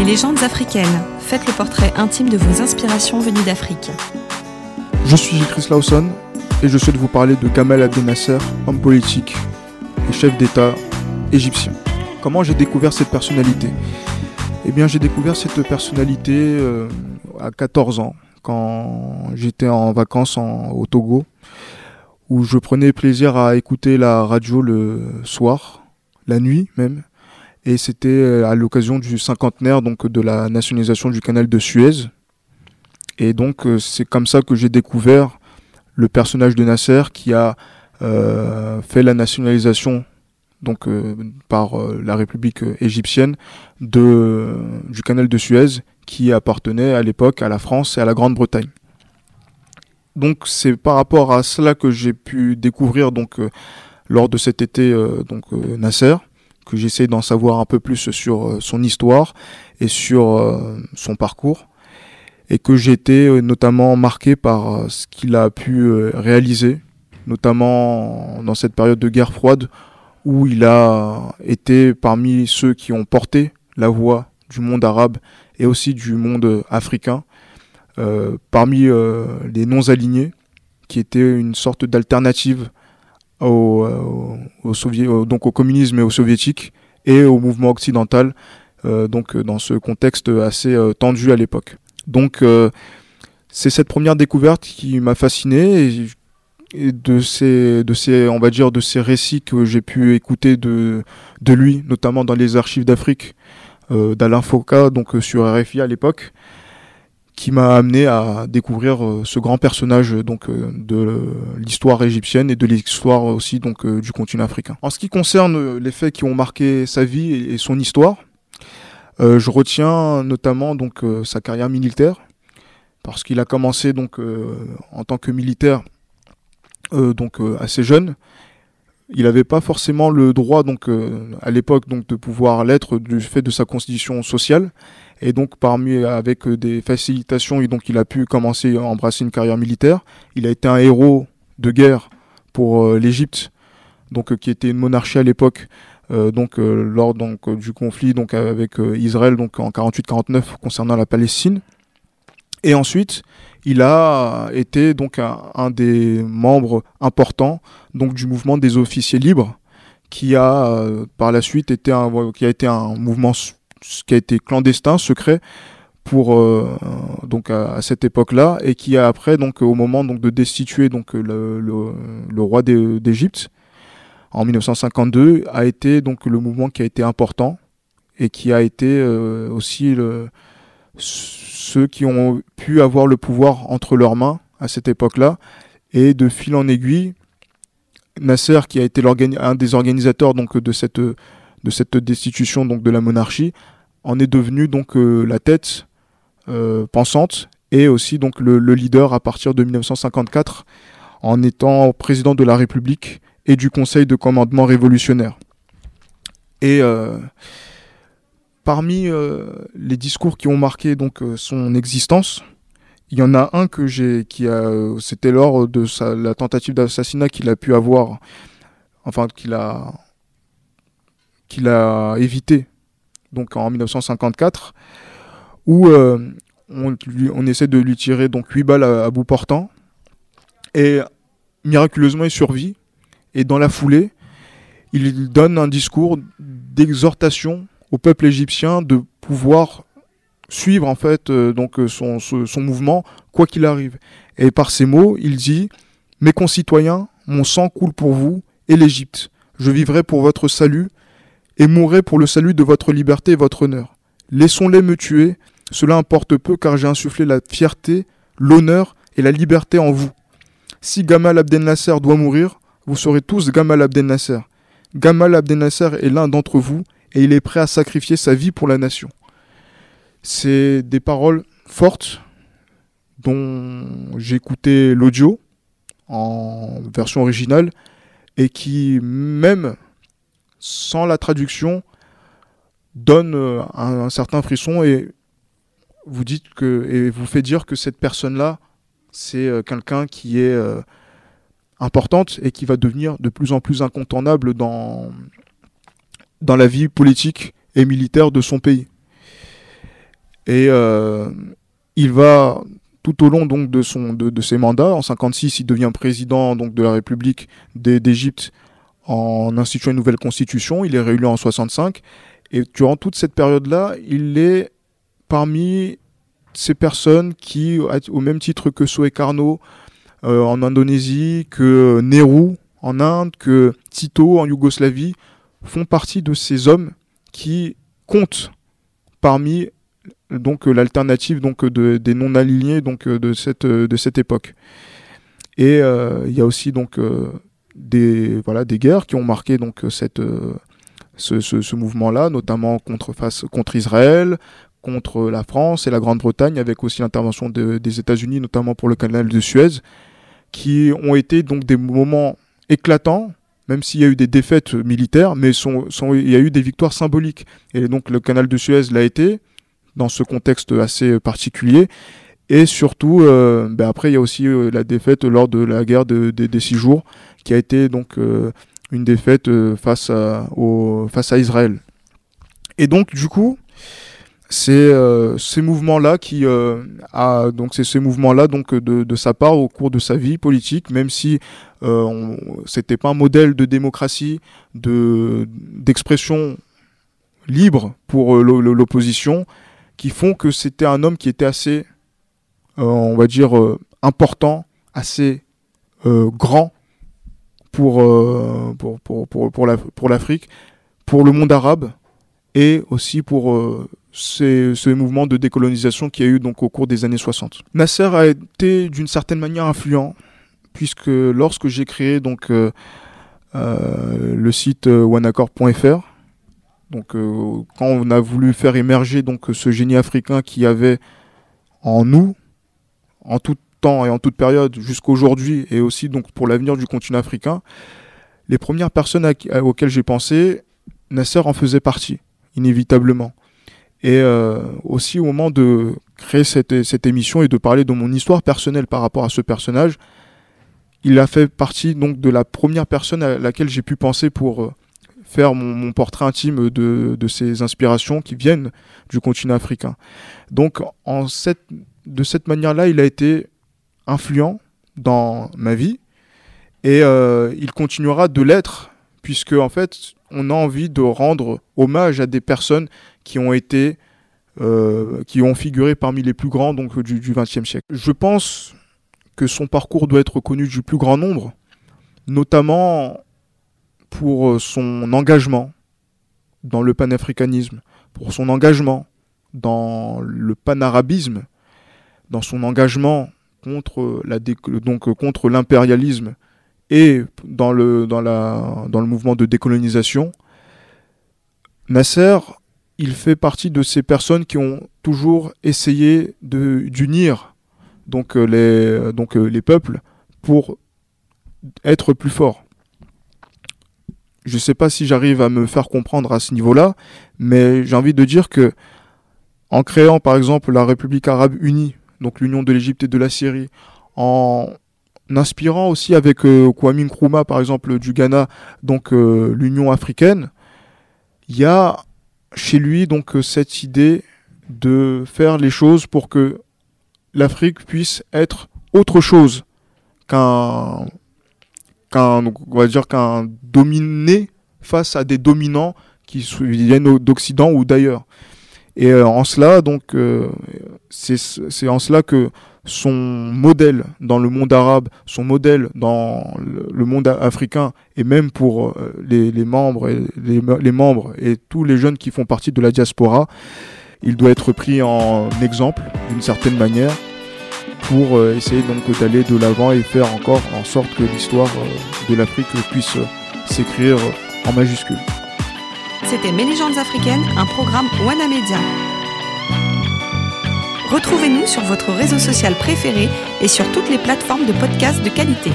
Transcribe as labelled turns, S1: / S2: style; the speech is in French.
S1: Mes légendes africaines. Faites le portrait intime de vos inspirations venues d'Afrique.
S2: Je suis Chris Lawson et je souhaite vous parler de Gamal Abdel Nasser, homme politique et chef d'État égyptien. Comment j'ai découvert cette personnalité? Eh bien, j'ai découvert cette personnalité euh, à 14 ans, quand j'étais en vacances au Togo, où je prenais plaisir à écouter la radio le soir, la nuit même, et c'était euh, à l'occasion du cinquantenaire donc de la nationalisation du canal de Suez. Et donc euh, c'est comme ça que j'ai découvert le personnage de Nasser qui a euh, fait la nationalisation donc par la République égyptienne de du canal de Suez qui appartenait à l'époque à la France et à la Grande-Bretagne. Donc c'est par rapport à cela que j'ai pu découvrir donc lors de cet été donc Nasser que j'essaie d'en savoir un peu plus sur euh, son histoire et sur euh, son parcours. Et que j'ai été euh, notamment marqué par ce qu'il a pu réaliser, notamment dans cette période de guerre froide où il a été parmi ceux qui ont porté la voix du monde arabe et aussi du monde africain, parmi les non-alignés, qui étaient une sorte d'alternative au, euh, au, donc au communisme et au soviétique et au mouvement occidental, euh, donc dans ce contexte assez euh, tendu à l'époque. Donc c'est cette première découverte qui m'a fasciné et, de ces, de ces, on va dire, de ces récits que j'ai pu écouter de, de lui, notamment dans les archives d'Afrique d'Alain Foucault, donc sur RFI à l'époque qui m'a amené à découvrir euh, ce grand personnage donc euh, de l'histoire égyptienne et de l'histoire aussi donc euh, du continent africain. En ce qui concerne les faits qui ont marqué sa vie et son histoire, je retiens notamment donc sa carrière militaire parce qu'il a commencé donc en tant que militaire donc assez jeune. Il n'avait pas forcément le droit donc à l'époque donc de pouvoir l'être du fait de sa constitution sociale et donc, parmi, avec euh, des facilitations, donc il a pu commencer à embrasser une carrière militaire. Il a été un héros de guerre pour euh, l'Égypte, donc euh, qui était une monarchie à l'époque. donc lors donc du conflit donc avec Israël donc en 48-49 concernant la Palestine. Et ensuite, il a été donc un, des membres importants donc du mouvement des officiers libres qui a par la suite été un qui a été un mouvement qui a été clandestin, secret pour euh, donc à, cette époque-là et qui a après donc au moment donc de destituer donc le, le, roi d'Égypte en 1952 a été donc le mouvement qui a été important et qui a été euh, aussi le, ceux qui ont pu avoir le pouvoir entre leurs mains à cette époque-là et de fil en aiguille Nasser qui a été un des organisateurs donc de cette de cette destitution donc de la monarchie en est devenu donc euh, la tête euh, pensante et aussi donc le, leader à partir de 1954 en étant président de la République et du Conseil de commandement révolutionnaire. Et euh, parmi les discours qui ont marqué donc son existence, il y en a un que j'ai qui a c'était lors de la tentative d'assassinat qu'il a pu avoir enfin qu'il a qu'il a évité, donc en 1954, où euh, on, essaie de lui tirer donc 8 balles à, bout portant, et miraculeusement il survit, et dans la foulée, il donne un discours d'exhortation au peuple égyptien de pouvoir suivre en fait euh, donc son, son mouvement quoi qu'il arrive. Et par ces mots, il dit Mes concitoyens, mon sang coule pour vous et l'Égypte. Je vivrai pour votre salut et mourrai pour le salut de votre liberté et votre honneur. Laissons-les me tuer, cela importe peu car j'ai insufflé la fierté, l'honneur et la liberté en vous. Si Gamal Abdel Nasser doit mourir, vous serez tous Gamal Abdel Nasser. Gamal Abdel Nasser est l'un d'entre vous et il est prêt à sacrifier sa vie pour la nation. C'est des paroles fortes dont j'ai écouté l'audio en version originale et qui, même sans la traduction, donne euh, un, certain frisson et vous fait dire que cette personne-là, c'est euh, quelqu'un qui est euh, importante et qui va devenir de plus en plus incontournable dans, dans la vie politique et militaire de son pays. Et il va tout au long donc de son de, ses mandats en 56 il devient président donc de la République d'Égypte en instituant une nouvelle constitution il est réélu en 65 et durant toute cette période là il est parmi ces personnes qui au même titre que Soe Carnot euh, en Indonésie que Nehru en Inde que Tito en Yougoslavie font partie de ces hommes qui comptent parmi donc euh, l'alternative donc de, des non alignés donc euh, de cette euh, de cette époque. Et il y a aussi donc des voilà des guerres qui ont marqué donc cette ce, ce, mouvement-là, notamment contre face contre Israël, contre la France et la Grande-Bretagne, avec aussi l'intervention des États-Unis, notamment pour le canal de Suez, qui ont été donc des moments éclatants, même s'il y a eu des défaites militaires, mais il y a eu des victoires symboliques. Et donc le canal de Suez l'a été, dans ce contexte assez particulier. Et surtout, euh, ben après, il y a aussi euh, la défaite lors de la guerre des six jours, qui a été donc euh, une défaite face à Israël. Et donc, du coup, c'est ces mouvements-là qui a donc c'est ces mouvements-là donc de, de, sa part au cours de sa vie politique, même si euh, c'était pas un modèle de démocratie, de d'expression libre pour l'opposition, qui font que c'était un homme qui était assez, euh, on va dire, euh, important, assez euh, grand pour, pour, pour, pour, pour l'Afrique, pour le monde arabe et aussi pour ces, ce mouvement de décolonisation qui a eu donc au cours des années 60. Nasser a été d'une certaine manière influent puisque lorsque j'ai créé donc le site oneaccord.fr donc euh, quand on a voulu faire émerger donc ce génie africain qui avait en nous, en tout temps et en toute période jusqu'aujourd'hui et aussi donc pour l'avenir du continent africain, les premières personnes auxquelles j'ai pensé, Nasser en faisait partie, inévitablement. Et euh, aussi au moment de créer cette, cette, émission et de parler de mon histoire personnelle par rapport à ce personnage, il a fait partie donc de la première personne à laquelle j'ai pu penser pour euh, faire mon, portrait intime de, de, ces inspirations qui viennent du continent africain. Donc en cette, de cette manière-là, il a été influent dans ma vie et euh, il continuera de l'être puisque en fait on a envie de rendre hommage à des personnes qui ont été euh, qui ont figuré parmi les plus grands donc du XXe siècle. Je pense que son parcours doit être connu du plus grand nombre, notamment pour euh, son engagement dans le panafricanisme, pour son engagement dans le panarabisme, dans son engagement contre contre l'impérialisme et dans le dans la dans le mouvement de décolonisation. Nasser, il fait partie de ces personnes qui ont toujours essayé d'unir donc euh, les donc euh, les peuples pour être plus forts je ne sais pas si j'arrive à me faire comprendre à ce niveau-là, mais j'ai envie de dire que en créant par exemple la République arabe unie, donc l'union de l'Égypte et de la Syrie, en inspirant aussi avec euh, Kwame Nkrumah par exemple du Ghana, donc euh, l'Union africaine, il y a chez lui donc euh, cette idée de faire les choses pour que l'Afrique puisse être autre chose qu'un qu'un on va dire qu'un dominé face à des dominants qui viennent d'Occident ou d'ailleurs. Et euh, en cela, donc, c'est en cela que son modèle dans le monde arabe, son modèle dans le, monde africain, et même pour euh, les, membres et les, membres et tous les jeunes qui font partie de la diaspora, il doit être pris en exemple d'une certaine manière pour euh, essayer donc d'aller de l'avant et faire encore en sorte que l'histoire euh, de l'Afrique puisse s'écrire en majuscule.
S1: C'était Mes légendes africaines, un programme Wana Media. Retrouvez-nous sur votre réseau social préféré et sur toutes les plateformes de podcasts de qualité.